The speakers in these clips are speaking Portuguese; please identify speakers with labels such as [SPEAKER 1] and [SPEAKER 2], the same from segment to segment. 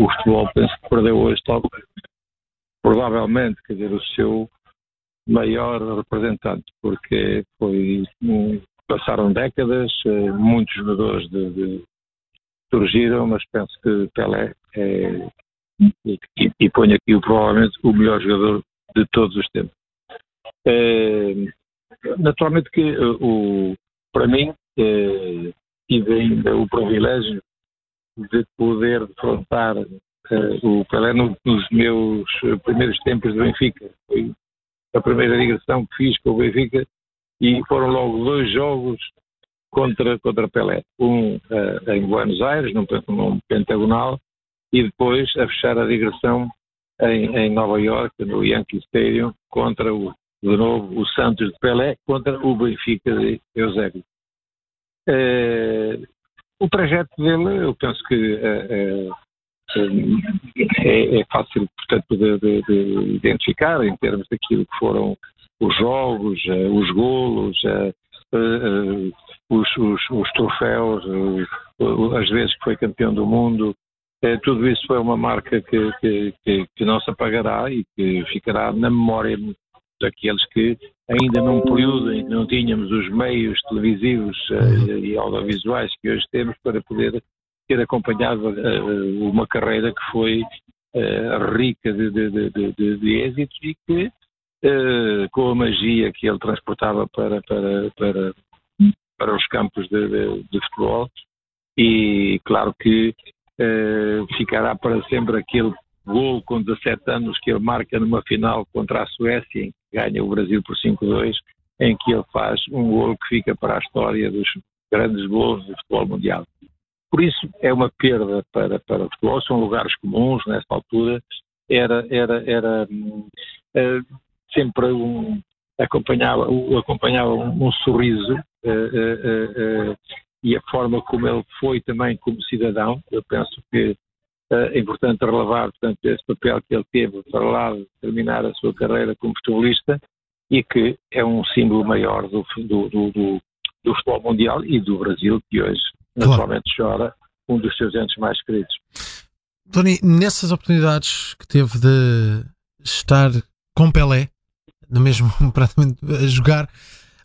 [SPEAKER 1] o futebol penso que perdeu hoje talvez, provavelmente, quer dizer, o seu maior representante, porque foi passaram décadas, eh, muitos jogadores de, de, surgiram, mas penso que Pelé é, e, e ponho aqui provavelmente o melhor jogador de todos os tempos. É, naturalmente que eh, o, para mim é, tive ainda o privilégio de poder defrontar o Pelé no, nos meus primeiros tempos de Benfica. Foi a primeira digressão que fiz com o Benfica e foram logo dois jogos contra, contra Pelé. Um uh, em Buenos Aires, num, num, pentagonal, e depois a fechar a digressão em, em Nova York, no Yankee Stadium, contra o, de novo o Santos de Pelé, contra o Benfica de Eusébio. Uh, o trajeto dele, eu penso que uh, é, é, fácil, portanto, de, de, de, identificar em termos daquilo que foram os jogos, os golos, os, os, os, troféus, as vezes que foi campeão do mundo. tudo isso foi uma marca que, que, que, que não se apagará e que ficará na memória daqueles que ainda num período em que não tínhamos os meios televisivos uh, e audiovisuais que hoje temos para poder ter acompanhado uh, uma carreira que foi uh, rica de, de, de, de, êxitos e que, com a magia que ele transportava para, para, para, para os campos de, futebol, e claro que ficará para sempre aquele gol com 17 anos que ele marca numa final contra a Suécia, em ganha o Brasil por 5-2, em que ele faz um gol que fica para a história dos grandes gols do futebol mundial. Por isso é uma perda para, para o futebol, são lugares comuns nessa altura, era, era, era uh, sempre um, acompanhava, acompanhava um, um sorriso uh, uh, e a forma como ele foi também como cidadão, eu penso que é importante relevar, portanto, esse papel que ele teve para lá terminar a sua carreira como futebolista e que é um símbolo maior do, do, do, do, do futebol mundial e do Brasil, que hoje claro. naturalmente chora um dos seus entes mais queridos.
[SPEAKER 2] Tony, nessas oportunidades que teve de estar com Pelé, no mesmo praticamente a jogar,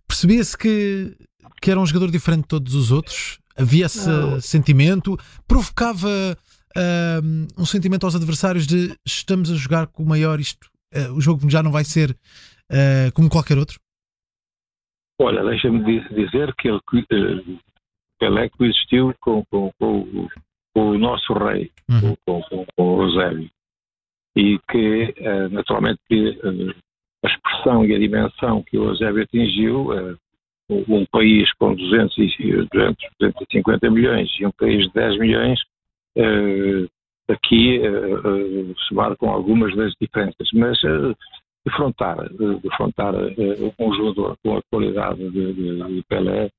[SPEAKER 2] percebia-se que, que era um jogador diferente de todos os outros? Havia esse Não. sentimento? Provocava uh, um sentimento aos adversários de estamos a jogar com o maior, isto, uh, o jogo já não vai ser uh, como qualquer outro?
[SPEAKER 1] Olha, deixa-me dizer que ele, uh, Pelé coexistiu com, com, com, com, o nosso rei, uhum. com, com, o Eusébio, e que, naturalmente, a expressão e a dimensão que o Eusébio atingiu, um país com 200, 200, 250 milhões e um país de 10 milhões, aqui uh, se marcam algumas das diferenças, mas defrontar, defrontar um jogador com a qualidade de, de, de Pelé,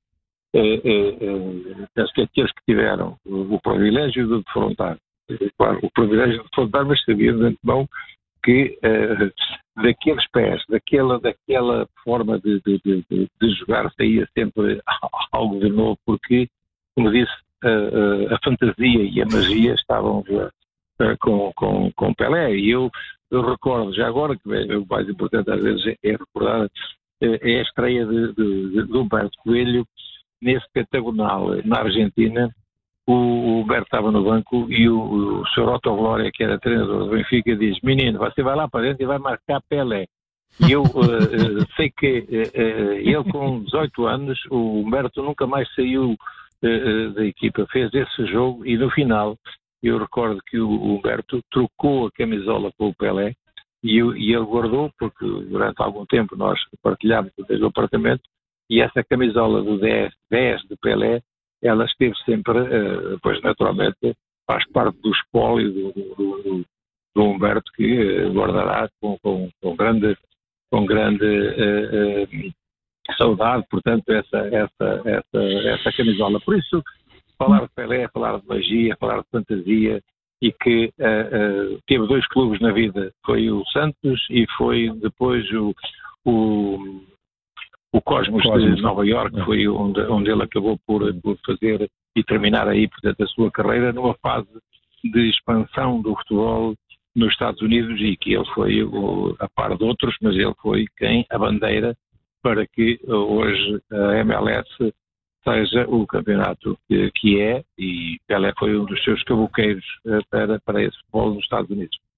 [SPEAKER 1] penso que aqueles que tiveram o privilégio de defrontar, claro, o privilégio de defrontar, mas sabia de antemão que daqueles pés, daquela, daquela forma de, de, de, de, jogar saía sempre algo de novo, porque, como disse, uh, a fantasia e a magia estavam uh, com, com, com Pelé. E eu, eu recordo, já agora, que é, o mais importante às vezes é recordar, é a estreia de, de, de Humberto Coelho nesse pentagonal na Argentina. O Humberto estava no banco e o, o Sr. Otto Glória, que era treinador do Benfica, diz: Menino, você vai lá para dentro e vai marcar Pelé. E eu uh, sei que uh, ele, com 18 anos, o Humberto nunca mais saiu da equipa fez esse jogo e no final eu recordo que o Humberto trocou a camisola com o Pelé e, e ele guardou, porque durante algum tempo nós partilhámos o mesmo apartamento e essa camisola do 10, 10 de Pelé, ela esteve sempre, uh, pois naturalmente, faz parte do espólio do, do, do, do Humberto que uh, guardará com, com, com, grande, com grande uh, uh, saudade, portanto, essa, essa, essa, essa camisola. Por isso, falar de Pelé, falar de magia, falar de fantasia, e que uh, uh, teve dois clubes na vida, foi o Santos e foi depois o, o, o Cosmos, Cosmos, de Nova York, foi onde, onde ele acabou por, por fazer e terminar aí, portanto, a sua carreira numa fase de expansão do futebol nos Estados Unidos e que ele foi, a par de outros, mas ele foi quem a bandeira para que hoje a MLS seja o campeonato que é e Pelé foi um dos seus caboqueiros para, para esse futebol nos Estados Unidos.